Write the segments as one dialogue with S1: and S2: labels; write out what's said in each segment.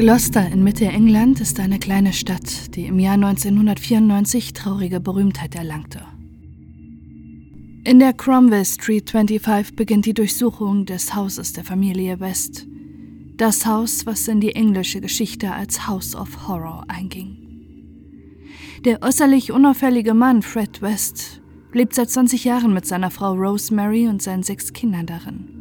S1: Gloucester in Mitte England ist eine kleine Stadt, die im Jahr 1994 traurige Berühmtheit erlangte. In der Cromwell Street 25 beginnt die Durchsuchung des Hauses der Familie West. Das Haus, was in die englische Geschichte als House of Horror einging. Der äußerlich unauffällige Mann Fred West lebt seit 20 Jahren mit seiner Frau Rosemary und seinen sechs Kindern darin.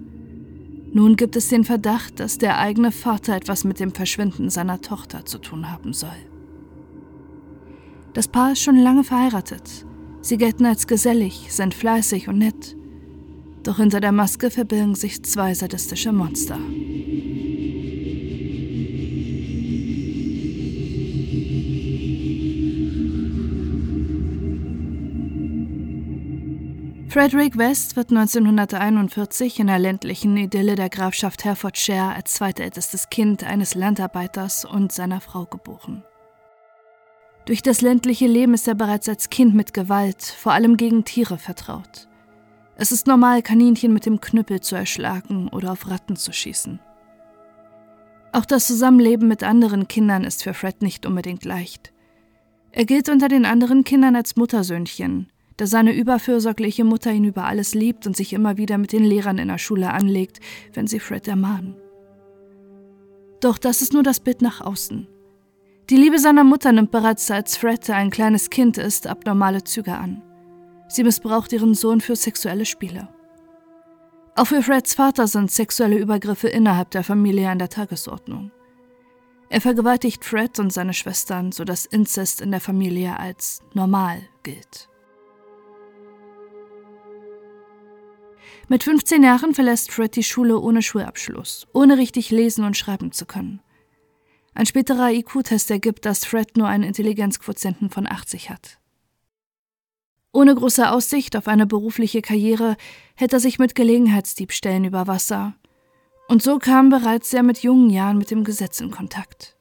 S1: Nun gibt es den Verdacht, dass der eigene Vater etwas mit dem Verschwinden seiner Tochter zu tun haben soll. Das Paar ist schon lange verheiratet. Sie gelten als gesellig, sind fleißig und nett. Doch hinter der Maske verbirgen sich zwei sadistische Monster. Frederick West wird 1941 in der ländlichen Idylle der Grafschaft Herefordshire als zweitältestes Kind eines Landarbeiters und seiner Frau geboren. Durch das ländliche Leben ist er bereits als Kind mit Gewalt, vor allem gegen Tiere, vertraut. Es ist normal, Kaninchen mit dem Knüppel zu erschlagen oder auf Ratten zu schießen. Auch das Zusammenleben mit anderen Kindern ist für Fred nicht unbedingt leicht. Er gilt unter den anderen Kindern als Muttersöhnchen, da seine überfürsorgliche Mutter ihn über alles liebt und sich immer wieder mit den Lehrern in der Schule anlegt, wenn sie Fred ermahnen. Doch das ist nur das Bild nach außen. Die Liebe seiner Mutter nimmt bereits als Fred ein kleines Kind ist abnormale Züge an. Sie missbraucht ihren Sohn für sexuelle Spiele. Auch für Freds Vater sind sexuelle Übergriffe innerhalb der Familie an der Tagesordnung. Er vergewaltigt Fred und seine Schwestern, sodass Inzest in der Familie als normal gilt. Mit 15 Jahren verlässt Fred die Schule ohne Schulabschluss, ohne richtig lesen und schreiben zu können. Ein späterer IQ-Test ergibt, dass Fred nur einen Intelligenzquotienten von 80 hat. Ohne große Aussicht auf eine berufliche Karriere hält er sich mit Gelegenheitsdiebstählen über Wasser. Und so kam bereits sehr mit jungen Jahren mit dem Gesetz in Kontakt.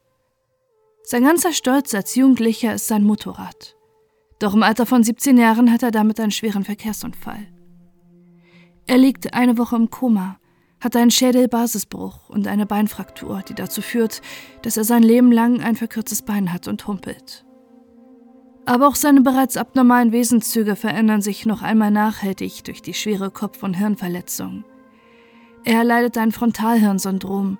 S1: Sein ganzer Stolz als Jugendlicher ist sein Motorrad. Doch im Alter von 17 Jahren hat er damit einen schweren Verkehrsunfall. Er liegt eine Woche im Koma, hat einen Schädelbasisbruch und eine Beinfraktur, die dazu führt, dass er sein Leben lang ein verkürztes Bein hat und humpelt. Aber auch seine bereits abnormalen Wesenszüge verändern sich noch einmal nachhaltig durch die schwere Kopf- und Hirnverletzung. Er leidet ein Frontalhirnsyndrom,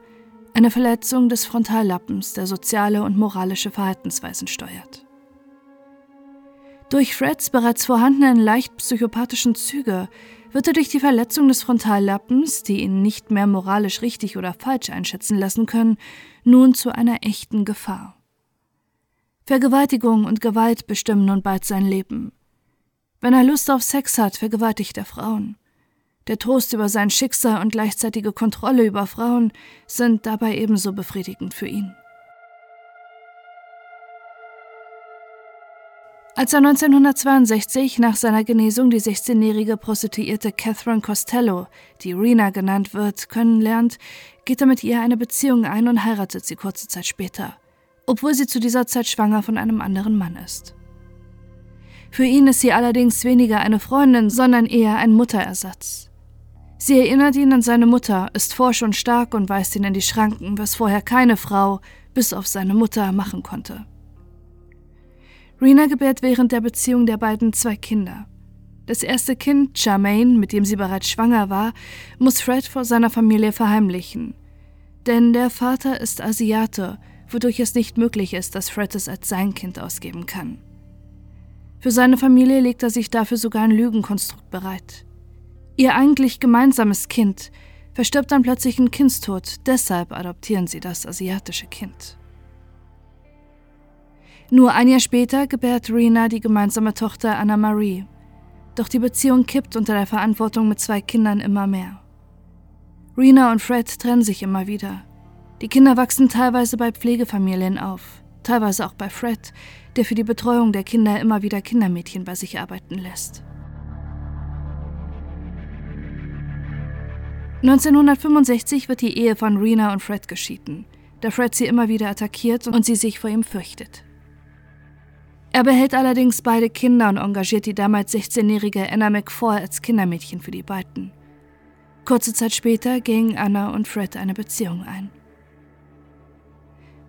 S1: eine Verletzung des Frontallappens, der soziale und moralische Verhaltensweisen steuert. Durch Freds bereits vorhandenen leicht psychopathischen Züge wird er durch die Verletzung des Frontallappens, die ihn nicht mehr moralisch richtig oder falsch einschätzen lassen können, nun zu einer echten Gefahr. Vergewaltigung und Gewalt bestimmen nun bald sein Leben. Wenn er Lust auf Sex hat, vergewaltigt er Frauen. Der Trost über sein Schicksal und gleichzeitige Kontrolle über Frauen sind dabei ebenso befriedigend für ihn. Als er 1962 nach seiner Genesung die 16-jährige Prostituierte Catherine Costello, die Rena genannt wird, kennenlernt, geht er mit ihr eine Beziehung ein und heiratet sie kurze Zeit später, obwohl sie zu dieser Zeit schwanger von einem anderen Mann ist. Für ihn ist sie allerdings weniger eine Freundin, sondern eher ein Mutterersatz. Sie erinnert ihn an seine Mutter, ist forsch und stark und weist ihn in die Schranken, was vorher keine Frau, bis auf seine Mutter, machen konnte. Rena gebärt während der Beziehung der beiden zwei Kinder. Das erste Kind, Charmaine, mit dem sie bereits schwanger war, muss Fred vor seiner Familie verheimlichen. Denn der Vater ist Asiate, wodurch es nicht möglich ist, dass Fred es als sein Kind ausgeben kann. Für seine Familie legt er sich dafür sogar ein Lügenkonstrukt bereit. Ihr eigentlich gemeinsames Kind verstirbt dann plötzlich ein Kindstod, deshalb adoptieren sie das asiatische Kind. Nur ein Jahr später gebärt Rena die gemeinsame Tochter Anna Marie. Doch die Beziehung kippt unter der Verantwortung mit zwei Kindern immer mehr. Rena und Fred trennen sich immer wieder. Die Kinder wachsen teilweise bei Pflegefamilien auf, teilweise auch bei Fred, der für die Betreuung der Kinder immer wieder Kindermädchen bei sich arbeiten lässt. 1965 wird die Ehe von Rena und Fred geschieden, da Fred sie immer wieder attackiert und sie sich vor ihm fürchtet. Er behält allerdings beide Kinder und engagiert die damals 16-jährige Anna McFall als Kindermädchen für die beiden. Kurze Zeit später gingen Anna und Fred eine Beziehung ein.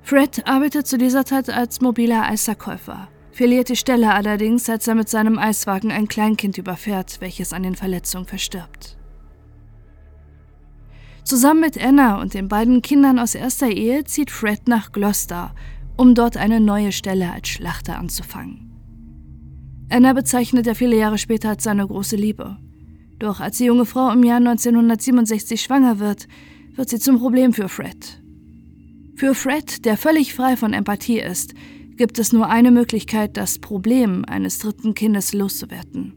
S1: Fred arbeitet zu dieser Zeit als mobiler Eisverkäufer, verliert die Stelle allerdings, als er mit seinem Eiswagen ein Kleinkind überfährt, welches an den Verletzungen verstirbt. Zusammen mit Anna und den beiden Kindern aus erster Ehe zieht Fred nach Gloucester, um dort eine neue Stelle als Schlachter anzufangen. Anna bezeichnet er viele Jahre später als seine große Liebe. Doch als die junge Frau im Jahr 1967 schwanger wird, wird sie zum Problem für Fred. Für Fred, der völlig frei von Empathie ist, gibt es nur eine Möglichkeit, das Problem eines dritten Kindes loszuwerden.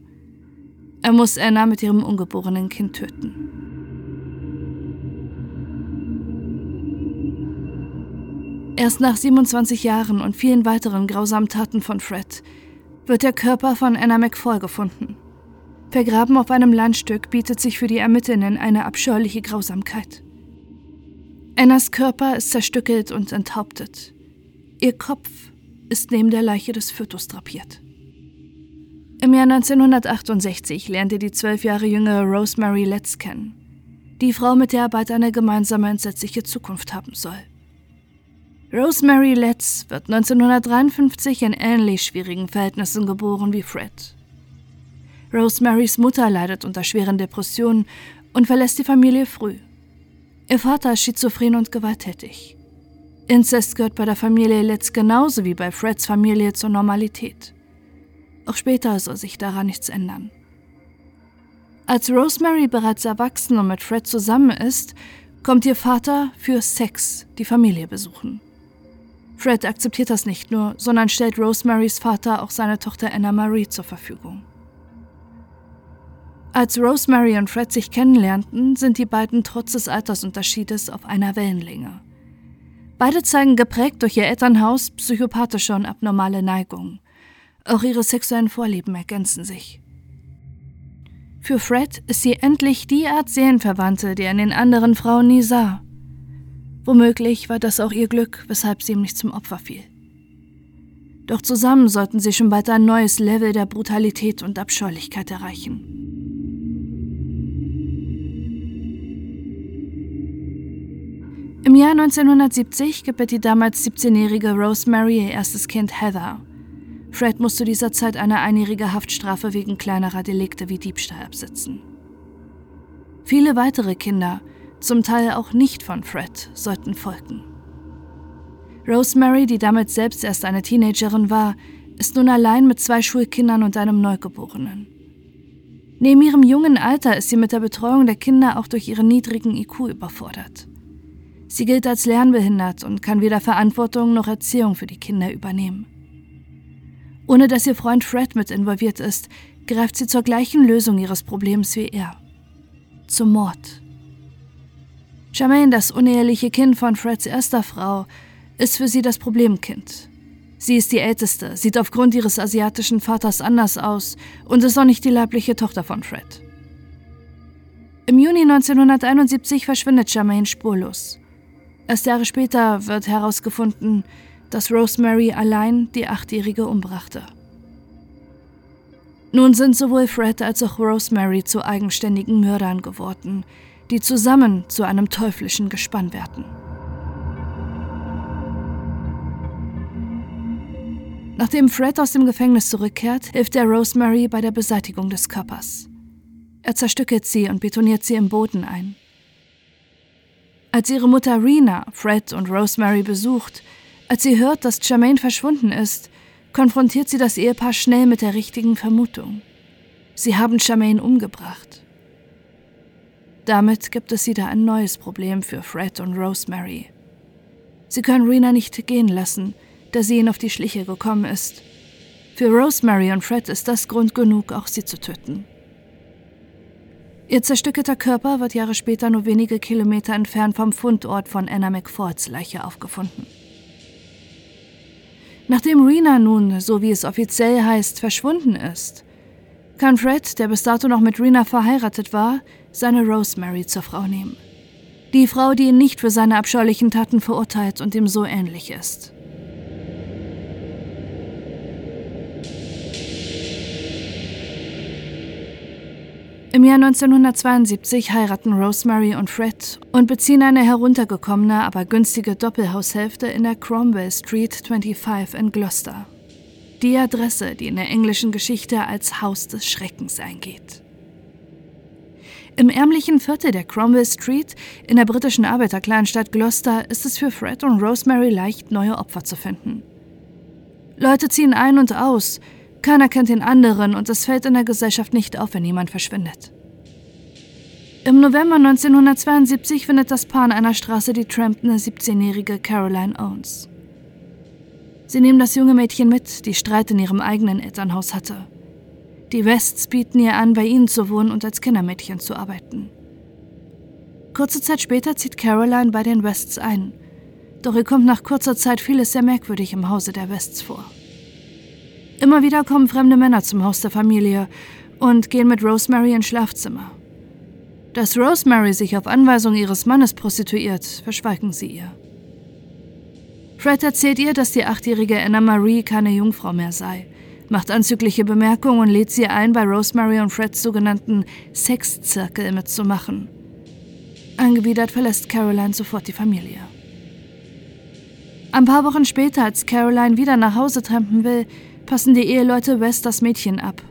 S1: Er muss Anna mit ihrem ungeborenen Kind töten. Erst nach 27 Jahren und vielen weiteren grausamen Taten von Fred wird der Körper von Anna McFall gefunden. Vergraben auf einem Landstück bietet sich für die Ermittlerinnen eine abscheuliche Grausamkeit. Annas Körper ist zerstückelt und enthauptet. Ihr Kopf ist neben der Leiche des Fötus drapiert. Im Jahr 1968 lernte die zwölf Jahre jüngere Rosemary Letts kennen. Die Frau, mit der er bald eine gemeinsame entsetzliche Zukunft haben soll. Rosemary Letts wird 1953 in ähnlich schwierigen Verhältnissen geboren wie Fred. Rosemarys Mutter leidet unter schweren Depressionen und verlässt die Familie früh. Ihr Vater ist schizophren und gewalttätig. Inzest gehört bei der Familie Letts genauso wie bei Freds Familie zur Normalität. Auch später soll sich daran nichts ändern. Als Rosemary bereits erwachsen und mit Fred zusammen ist, kommt ihr Vater für Sex die Familie besuchen. Fred akzeptiert das nicht nur, sondern stellt Rosemarys Vater auch seine Tochter Anna Marie zur Verfügung. Als Rosemary und Fred sich kennenlernten, sind die beiden trotz des Altersunterschiedes auf einer Wellenlänge. Beide zeigen geprägt durch ihr Elternhaus psychopathische und abnormale Neigungen. Auch ihre sexuellen Vorlieben ergänzen sich. Für Fred ist sie endlich die Art Seelenverwandte, die er in den anderen Frauen nie sah. Womöglich war das auch ihr Glück, weshalb sie ihm nicht zum Opfer fiel. Doch zusammen sollten sie schon bald ein neues Level der Brutalität und Abscheulichkeit erreichen. Im Jahr 1970 gibt die damals 17-jährige Rosemary ihr erstes Kind Heather. Fred muss zu dieser Zeit eine einjährige Haftstrafe wegen kleinerer Delikte wie Diebstahl absitzen. Viele weitere Kinder, zum Teil auch nicht von Fred, sollten folgen. Rosemary, die damals selbst erst eine Teenagerin war, ist nun allein mit zwei Schulkindern und einem Neugeborenen. Neben ihrem jungen Alter ist sie mit der Betreuung der Kinder auch durch ihren niedrigen IQ überfordert. Sie gilt als lernbehindert und kann weder Verantwortung noch Erziehung für die Kinder übernehmen. Ohne dass ihr Freund Fred mit involviert ist, greift sie zur gleichen Lösung ihres Problems wie er. Zum Mord. Charmaine, das uneheliche Kind von Freds erster Frau, ist für sie das Problemkind. Sie ist die Älteste, sieht aufgrund ihres asiatischen Vaters anders aus und ist auch nicht die leibliche Tochter von Fred. Im Juni 1971 verschwindet Charmaine spurlos. Erst Jahre später wird herausgefunden, dass Rosemary allein die Achtjährige umbrachte. Nun sind sowohl Fred als auch Rosemary zu eigenständigen Mördern geworden, die zusammen zu einem teuflischen Gespann werden. Nachdem Fred aus dem Gefängnis zurückkehrt, hilft er Rosemary bei der Beseitigung des Körpers. Er zerstückelt sie und betoniert sie im Boden ein. Als ihre Mutter Rena Fred und Rosemary besucht, als sie hört, dass Jermaine verschwunden ist, konfrontiert sie das Ehepaar schnell mit der richtigen Vermutung. Sie haben Jermaine umgebracht. Damit gibt es wieder ein neues Problem für Fred und Rosemary. Sie können Rena nicht gehen lassen, da sie ihnen auf die Schliche gekommen ist. Für Rosemary und Fred ist das Grund genug, auch sie zu töten. Ihr zerstückelter Körper wird Jahre später nur wenige Kilometer entfernt vom Fundort von Anna McFords Leiche aufgefunden. Nachdem Rena nun, so wie es offiziell heißt, verschwunden ist, kann Fred, der bis dato noch mit Rena verheiratet war, seine Rosemary zur Frau nehmen. Die Frau, die ihn nicht für seine abscheulichen Taten verurteilt und ihm so ähnlich ist. Im Jahr 1972 heiraten Rosemary und Fred und beziehen eine heruntergekommene, aber günstige Doppelhaushälfte in der Cromwell Street 25 in Gloucester. Die Adresse, die in der englischen Geschichte als Haus des Schreckens eingeht. Im ärmlichen Viertel der Cromwell Street in der britischen Arbeiterkleinstadt Gloucester ist es für Fred und Rosemary leicht, neue Opfer zu finden. Leute ziehen ein und aus, keiner kennt den anderen und es fällt in der Gesellschaft nicht auf, wenn jemand verschwindet. Im November 1972 findet das Paar an einer Straße die trampende 17-jährige Caroline Owens. Sie nehmen das junge Mädchen mit, die Streit in ihrem eigenen Elternhaus hatte. Die Wests bieten ihr an, bei ihnen zu wohnen und als Kindermädchen zu arbeiten. Kurze Zeit später zieht Caroline bei den Wests ein. Doch ihr kommt nach kurzer Zeit vieles sehr merkwürdig im Hause der Wests vor. Immer wieder kommen fremde Männer zum Haus der Familie und gehen mit Rosemary ins Schlafzimmer. Dass Rosemary sich auf Anweisung ihres Mannes prostituiert, verschweigen sie ihr. Fred erzählt ihr, dass die achtjährige Anna Marie keine Jungfrau mehr sei, macht anzügliche Bemerkungen und lädt sie ein, bei Rosemary und Freds sogenannten Sexzirkel mitzumachen. Angewidert verlässt Caroline sofort die Familie. Ein paar Wochen später, als Caroline wieder nach Hause trampen will, passen die Eheleute West das Mädchen ab.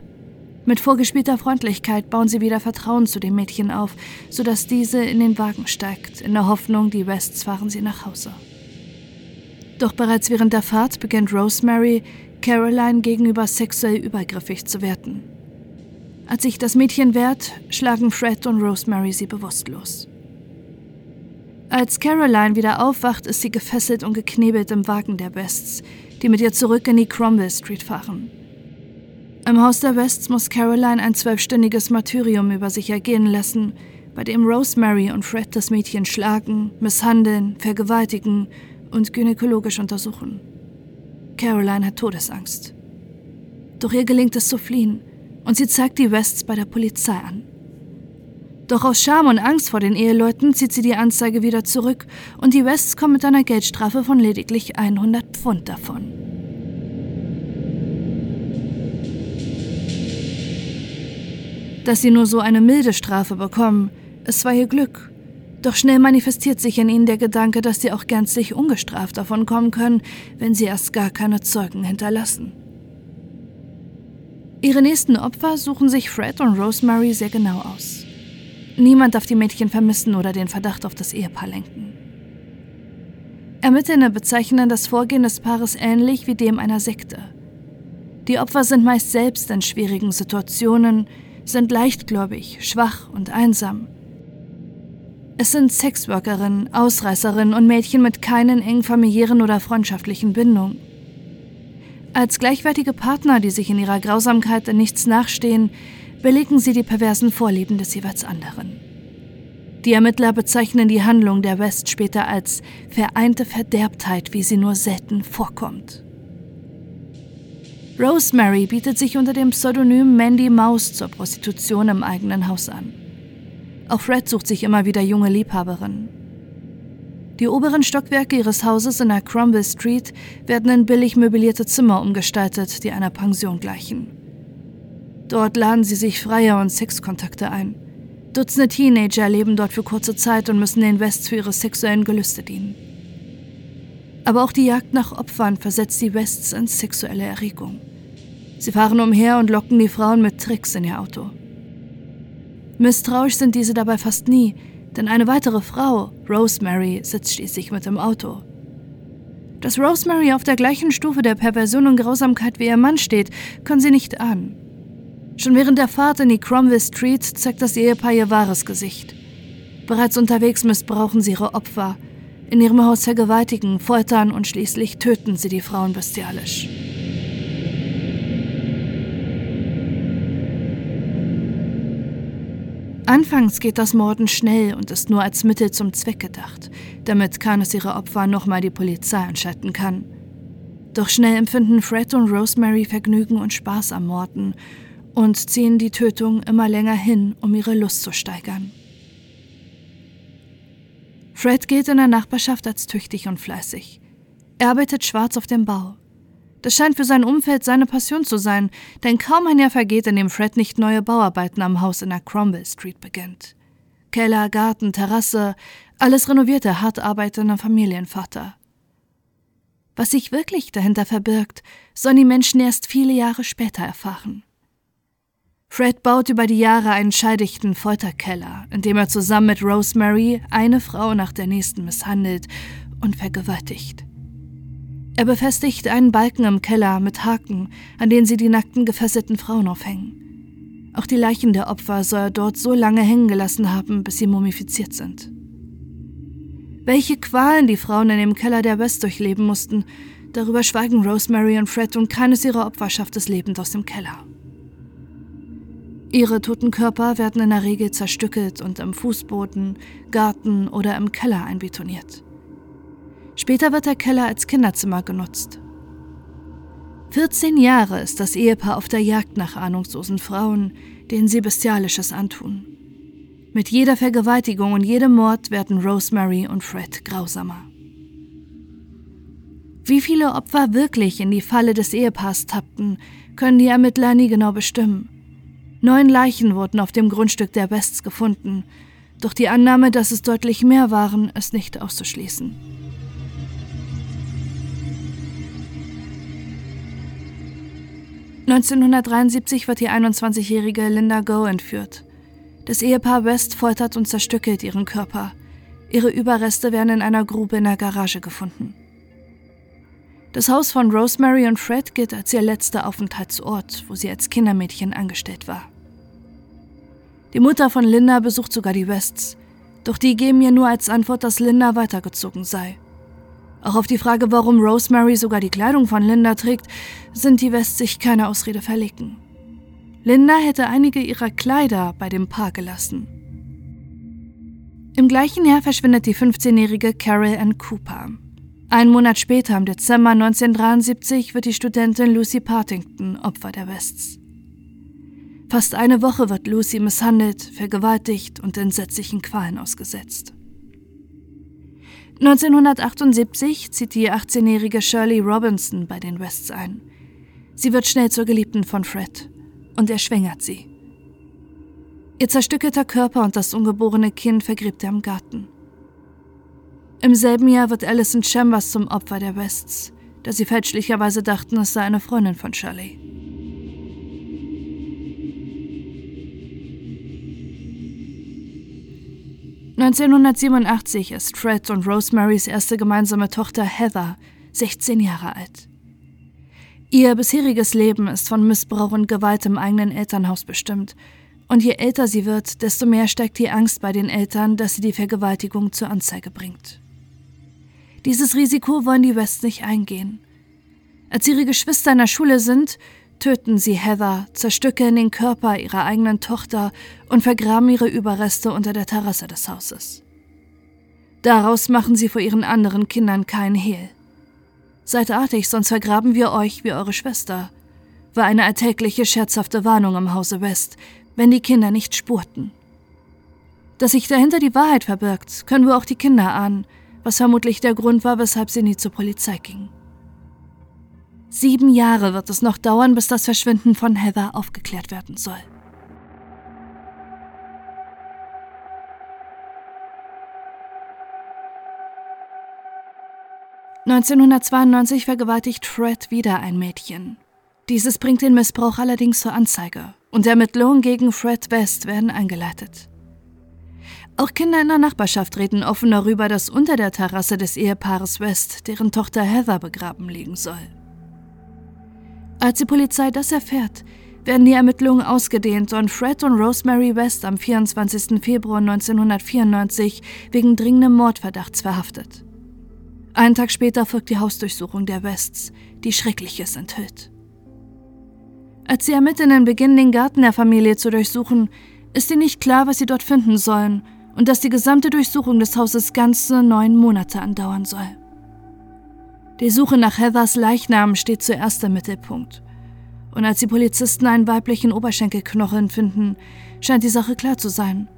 S1: Mit vorgespielter Freundlichkeit bauen sie wieder Vertrauen zu dem Mädchen auf, sodass diese in den Wagen steigt, in der Hoffnung, die Wests fahren sie nach Hause. Doch bereits während der Fahrt beginnt Rosemary, Caroline gegenüber sexuell übergriffig zu werden. Als sich das Mädchen wehrt, schlagen Fred und Rosemary sie bewusstlos. Als Caroline wieder aufwacht, ist sie gefesselt und geknebelt im Wagen der Wests, die mit ihr zurück in die Cromwell Street fahren. Im Haus der Wests muss Caroline ein zwölfstündiges Martyrium über sich ergehen lassen, bei dem Rosemary und Fred das Mädchen schlagen, misshandeln, vergewaltigen und gynäkologisch untersuchen. Caroline hat Todesangst. Doch ihr gelingt es zu fliehen und sie zeigt die Wests bei der Polizei an. Doch aus Scham und Angst vor den Eheleuten zieht sie die Anzeige wieder zurück und die Wests kommen mit einer Geldstrafe von lediglich 100 Pfund davon. Dass sie nur so eine milde Strafe bekommen, es war ihr Glück. Doch schnell manifestiert sich in ihnen der Gedanke, dass sie auch gänzlich ungestraft davon kommen können, wenn sie erst gar keine Zeugen hinterlassen. Ihre nächsten Opfer suchen sich Fred und Rosemary sehr genau aus. Niemand darf die Mädchen vermissen oder den Verdacht auf das Ehepaar lenken. Ermittelnde bezeichnen das Vorgehen des Paares ähnlich wie dem einer Sekte. Die Opfer sind meist selbst in schwierigen Situationen, sind leichtgläubig, schwach und einsam. Es sind Sexworkerinnen, Ausreißerinnen und Mädchen mit keinen engen familiären oder freundschaftlichen Bindungen. Als gleichwertige Partner, die sich in ihrer Grausamkeit in nichts nachstehen, belegen sie die perversen Vorlieben des jeweils anderen. Die Ermittler bezeichnen die Handlung der West später als vereinte Verderbtheit, wie sie nur selten vorkommt. Rosemary bietet sich unter dem Pseudonym Mandy Maus zur Prostitution im eigenen Haus an. Auch Fred sucht sich immer wieder junge Liebhaberinnen. Die oberen Stockwerke ihres Hauses in der Cromwell Street werden in billig möblierte Zimmer umgestaltet, die einer Pension gleichen. Dort laden sie sich Freier und Sexkontakte ein. Dutzende Teenager leben dort für kurze Zeit und müssen den West für ihre sexuellen Gelüste dienen. Aber auch die Jagd nach Opfern versetzt die Wests in sexuelle Erregung. Sie fahren umher und locken die Frauen mit Tricks in ihr Auto. Misstrauisch sind diese dabei fast nie, denn eine weitere Frau, Rosemary, sitzt schließlich mit im Auto. Dass Rosemary auf der gleichen Stufe der Perversion und Grausamkeit wie ihr Mann steht, können sie nicht ahnen. Schon während der Fahrt in die Cromwell Street zeigt das Ehepaar ihr wahres Gesicht. Bereits unterwegs missbrauchen sie ihre Opfer. In ihrem Haus vergewaltigen, foltern und schließlich töten sie die Frauen bestialisch. Anfangs geht das Morden schnell und ist nur als Mittel zum Zweck gedacht, damit Canis ihre Opfer nochmal die Polizei anschalten kann. Doch schnell empfinden Fred und Rosemary Vergnügen und Spaß am Morden und ziehen die Tötung immer länger hin, um ihre Lust zu steigern. Fred gilt in der Nachbarschaft als tüchtig und fleißig. Er arbeitet schwarz auf dem Bau. Das scheint für sein Umfeld seine Passion zu sein, denn kaum ein Jahr vergeht, in dem Fred nicht neue Bauarbeiten am Haus in der Cromwell Street beginnt. Keller, Garten, Terrasse, alles renoviert der hart arbeitende Familienvater. Was sich wirklich dahinter verbirgt, sollen die Menschen erst viele Jahre später erfahren. Fred baut über die Jahre einen scheidichten Folterkeller, in dem er zusammen mit Rosemary eine Frau nach der nächsten misshandelt und vergewaltigt. Er befestigt einen Balken im Keller mit Haken, an denen sie die nackten gefesselten Frauen aufhängen. Auch die Leichen der Opfer soll er dort so lange hängen gelassen haben, bis sie mumifiziert sind. Welche Qualen die Frauen in dem Keller der West durchleben mussten, darüber schweigen Rosemary und Fred und keines ihrer Opfer schafft es lebend aus dem Keller. Ihre toten Körper werden in der Regel zerstückelt und im Fußboden, Garten oder im Keller einbetoniert. Später wird der Keller als Kinderzimmer genutzt. 14 Jahre ist das Ehepaar auf der Jagd nach ahnungslosen Frauen, denen sie Bestialisches antun. Mit jeder Vergewaltigung und jedem Mord werden Rosemary und Fred grausamer. Wie viele Opfer wirklich in die Falle des Ehepaars tappten, können die Ermittler nie genau bestimmen. Neun Leichen wurden auf dem Grundstück der Wests gefunden, doch die Annahme, dass es deutlich mehr waren, ist nicht auszuschließen. (1973) wird die 21-jährige Linda Go entführt. Das Ehepaar West foltert und zerstückelt ihren Körper. Ihre Überreste werden in einer Grube in der Garage gefunden. Das Haus von Rosemary und Fred gilt als ihr letzter Aufenthaltsort, wo sie als Kindermädchen angestellt war. Die Mutter von Linda besucht sogar die Wests, doch die geben ihr nur als Antwort, dass Linda weitergezogen sei. Auch auf die Frage, warum Rosemary sogar die Kleidung von Linda trägt, sind die Wests sich keine Ausrede verlegen. Linda hätte einige ihrer Kleider bei dem Paar gelassen. Im gleichen Jahr verschwindet die 15-jährige Carol Ann Cooper. Einen Monat später, im Dezember 1973, wird die Studentin Lucy Partington Opfer der Wests. Fast eine Woche wird Lucy misshandelt, vergewaltigt und entsetzlichen Qualen ausgesetzt. 1978 zieht die 18-jährige Shirley Robinson bei den Wests ein. Sie wird schnell zur Geliebten von Fred und er schwängert sie. Ihr zerstückelter Körper und das ungeborene Kind vergräbt er im Garten. Im selben Jahr wird Alison Chambers zum Opfer der Wests, da sie fälschlicherweise dachten, es sei eine Freundin von Shirley. (1987) ist Fred und Rosemarys erste gemeinsame Tochter Heather 16 Jahre alt. Ihr bisheriges Leben ist von Missbrauch und Gewalt im eigenen Elternhaus bestimmt. Und je älter sie wird, desto mehr steigt die Angst bei den Eltern, dass sie die Vergewaltigung zur Anzeige bringt. Dieses Risiko wollen die West nicht eingehen. Als ihre Geschwister in der Schule sind, töten sie Heather, zerstückeln den Körper ihrer eigenen Tochter und vergraben ihre Überreste unter der Terrasse des Hauses. Daraus machen sie vor ihren anderen Kindern keinen Hehl. Seid artig, sonst vergraben wir euch wie eure Schwester, war eine alltägliche scherzhafte Warnung im Hause West, wenn die Kinder nicht spurten. Dass sich dahinter die Wahrheit verbirgt, können wir auch die Kinder ahnen, was vermutlich der Grund war, weshalb sie nie zur Polizei gingen. Sieben Jahre wird es noch dauern, bis das Verschwinden von Heather aufgeklärt werden soll. 1992 vergewaltigt Fred wieder ein Mädchen. Dieses bringt den Missbrauch allerdings zur Anzeige und Ermittlungen gegen Fred West werden eingeleitet. Auch Kinder in der Nachbarschaft reden offen darüber, dass unter der Terrasse des Ehepaares West deren Tochter Heather begraben liegen soll. Als die Polizei das erfährt, werden die Ermittlungen ausgedehnt und Fred und Rosemary West am 24. Februar 1994 wegen dringendem Mordverdachts verhaftet. Einen Tag später folgt die Hausdurchsuchung der Wests, die Schreckliches enthüllt. Als die Ermittlerinnen beginnen, den Garten der Familie zu durchsuchen, ist ihnen nicht klar, was sie dort finden sollen und dass die gesamte Durchsuchung des Hauses ganze neun Monate andauern soll. Die Suche nach Heathers Leichnam steht zuerst im Mittelpunkt. Und als die Polizisten einen weiblichen Oberschenkelknochen finden, scheint die Sache klar zu sein.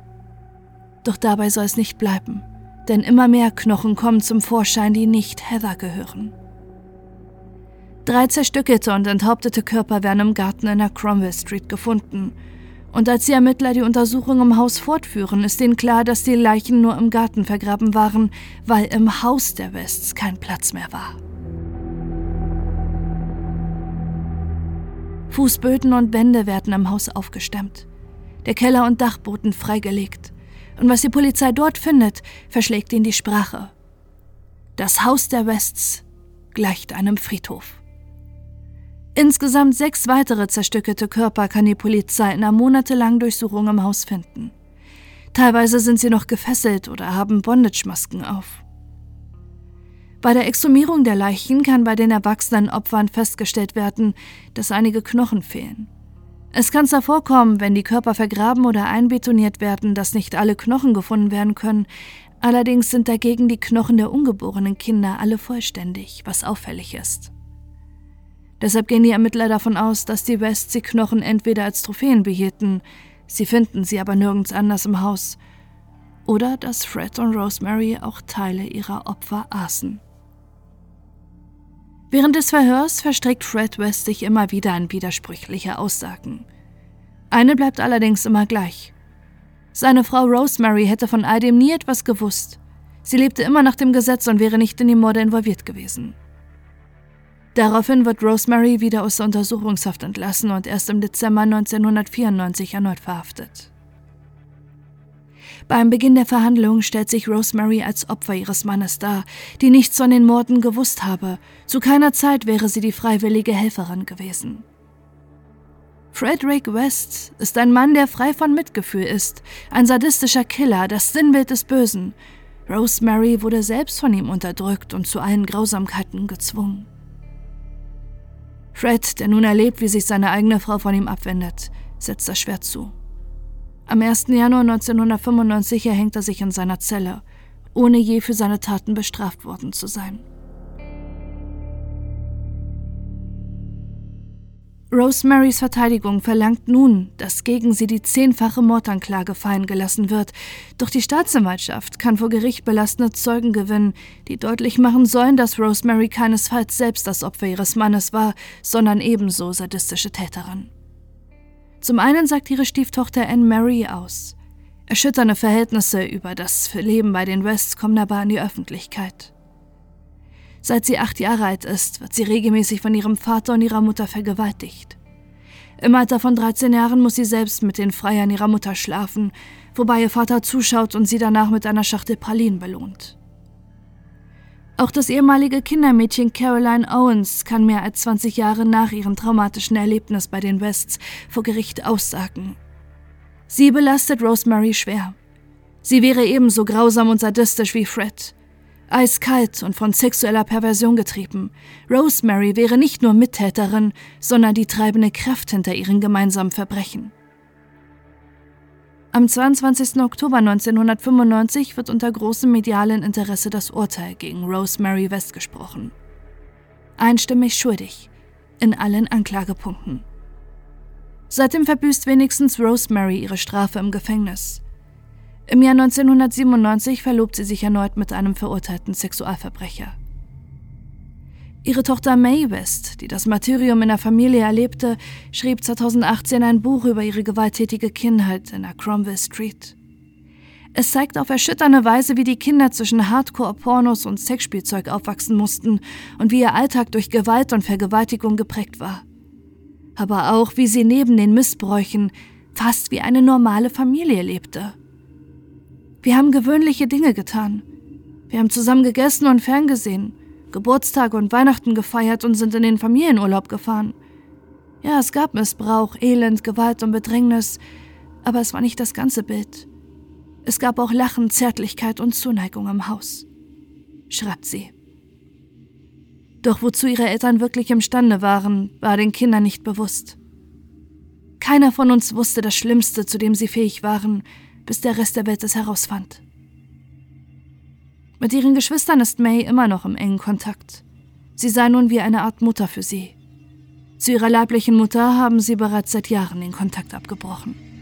S1: Doch dabei soll es nicht bleiben denn immer mehr Knochen kommen zum Vorschein, die nicht Heather gehören. Drei zerstückelte und enthauptete Körper werden im Garten in der Cromwell Street gefunden. Und als die Ermittler die Untersuchung im Haus fortführen, ist ihnen klar, dass die Leichen nur im Garten vergraben waren, weil im Haus der Wests kein Platz mehr war. Fußböden und Wände werden im Haus aufgestemmt, der Keller und Dachboden freigelegt. Und was die Polizei dort findet, verschlägt ihnen die Sprache. Das Haus der Wests gleicht einem Friedhof. Insgesamt sechs weitere zerstückelte Körper kann die Polizei in einer monatelangen Durchsuchung im Haus finden. Teilweise sind sie noch gefesselt oder haben Bondage-Masken auf. Bei der Exhumierung der Leichen kann bei den erwachsenen Opfern festgestellt werden, dass einige Knochen fehlen. Es kann zwar vorkommen, wenn die Körper vergraben oder einbetoniert werden, dass nicht alle Knochen gefunden werden können, allerdings sind dagegen die Knochen der ungeborenen Kinder alle vollständig, was auffällig ist. Deshalb gehen die Ermittler davon aus, dass die Wests die Knochen entweder als Trophäen behielten, sie finden sie aber nirgends anders im Haus, oder dass Fred und Rosemary auch Teile ihrer Opfer aßen. Während des Verhörs verstrickt Fred West sich immer wieder in widersprüchliche Aussagen. Eine bleibt allerdings immer gleich. Seine Frau Rosemary hätte von all dem nie etwas gewusst. Sie lebte immer nach dem Gesetz und wäre nicht in die Morde involviert gewesen. Daraufhin wird Rosemary wieder aus der Untersuchungshaft entlassen und erst im Dezember 1994 erneut verhaftet. Beim Beginn der Verhandlung stellt sich Rosemary als Opfer ihres Mannes dar, die nichts von den Morden gewusst habe. Zu keiner Zeit wäre sie die freiwillige Helferin gewesen. Frederick West ist ein Mann, der frei von Mitgefühl ist, ein sadistischer Killer, das Sinnbild des Bösen. Rosemary wurde selbst von ihm unterdrückt und zu allen Grausamkeiten gezwungen. Fred, der nun erlebt, wie sich seine eigene Frau von ihm abwendet, setzt das Schwert zu. Am 1. Januar 1995 erhängt er sich in seiner Zelle, ohne je für seine Taten bestraft worden zu sein. Rosemarys Verteidigung verlangt nun, dass gegen sie die zehnfache Mordanklage fallen gelassen wird, doch die Staatsanwaltschaft kann vor Gericht belastende Zeugen gewinnen, die deutlich machen sollen, dass Rosemary keinesfalls selbst das Opfer ihres Mannes war, sondern ebenso sadistische Täterin. Zum einen sagt ihre Stieftochter Anne Mary aus. Erschütternde Verhältnisse über das Leben bei den Wests kommen aber in die Öffentlichkeit. Seit sie acht Jahre alt ist, wird sie regelmäßig von ihrem Vater und ihrer Mutter vergewaltigt. Im Alter von 13 Jahren muss sie selbst mit den Freiern ihrer Mutter schlafen, wobei ihr Vater zuschaut und sie danach mit einer Schachtel Pralinen belohnt. Auch das ehemalige Kindermädchen Caroline Owens kann mehr als 20 Jahre nach ihrem traumatischen Erlebnis bei den Wests vor Gericht aussagen. Sie belastet Rosemary schwer. Sie wäre ebenso grausam und sadistisch wie Fred. Eiskalt und von sexueller Perversion getrieben. Rosemary wäre nicht nur Mittäterin, sondern die treibende Kraft hinter ihren gemeinsamen Verbrechen. Am 22. Oktober 1995 wird unter großem medialen Interesse das Urteil gegen Rosemary West gesprochen. Einstimmig schuldig in allen Anklagepunkten. Seitdem verbüßt wenigstens Rosemary ihre Strafe im Gefängnis. Im Jahr 1997 verlobt sie sich erneut mit einem verurteilten Sexualverbrecher. Ihre Tochter Mae West, die das Martyrium in der Familie erlebte, schrieb 2018 ein Buch über ihre gewalttätige Kindheit in der Cromwell Street. Es zeigt auf erschütternde Weise, wie die Kinder zwischen Hardcore-Pornos und Sexspielzeug aufwachsen mussten und wie ihr Alltag durch Gewalt und Vergewaltigung geprägt war. Aber auch, wie sie neben den Missbräuchen fast wie eine normale Familie lebte. Wir haben gewöhnliche Dinge getan. Wir haben zusammen gegessen und ferngesehen, Geburtstage und Weihnachten gefeiert und sind in den Familienurlaub gefahren. Ja, es gab Missbrauch, Elend, Gewalt und Bedrängnis, aber es war nicht das ganze Bild. Es gab auch Lachen, Zärtlichkeit und Zuneigung im Haus, schreibt sie. Doch wozu ihre Eltern wirklich imstande waren, war den Kindern nicht bewusst. Keiner von uns wusste das Schlimmste, zu dem sie fähig waren, bis der Rest der Welt es herausfand. Mit ihren Geschwistern ist May immer noch im engen Kontakt. Sie sei nun wie eine Art Mutter für sie. Zu ihrer leiblichen Mutter haben sie bereits seit Jahren den Kontakt abgebrochen.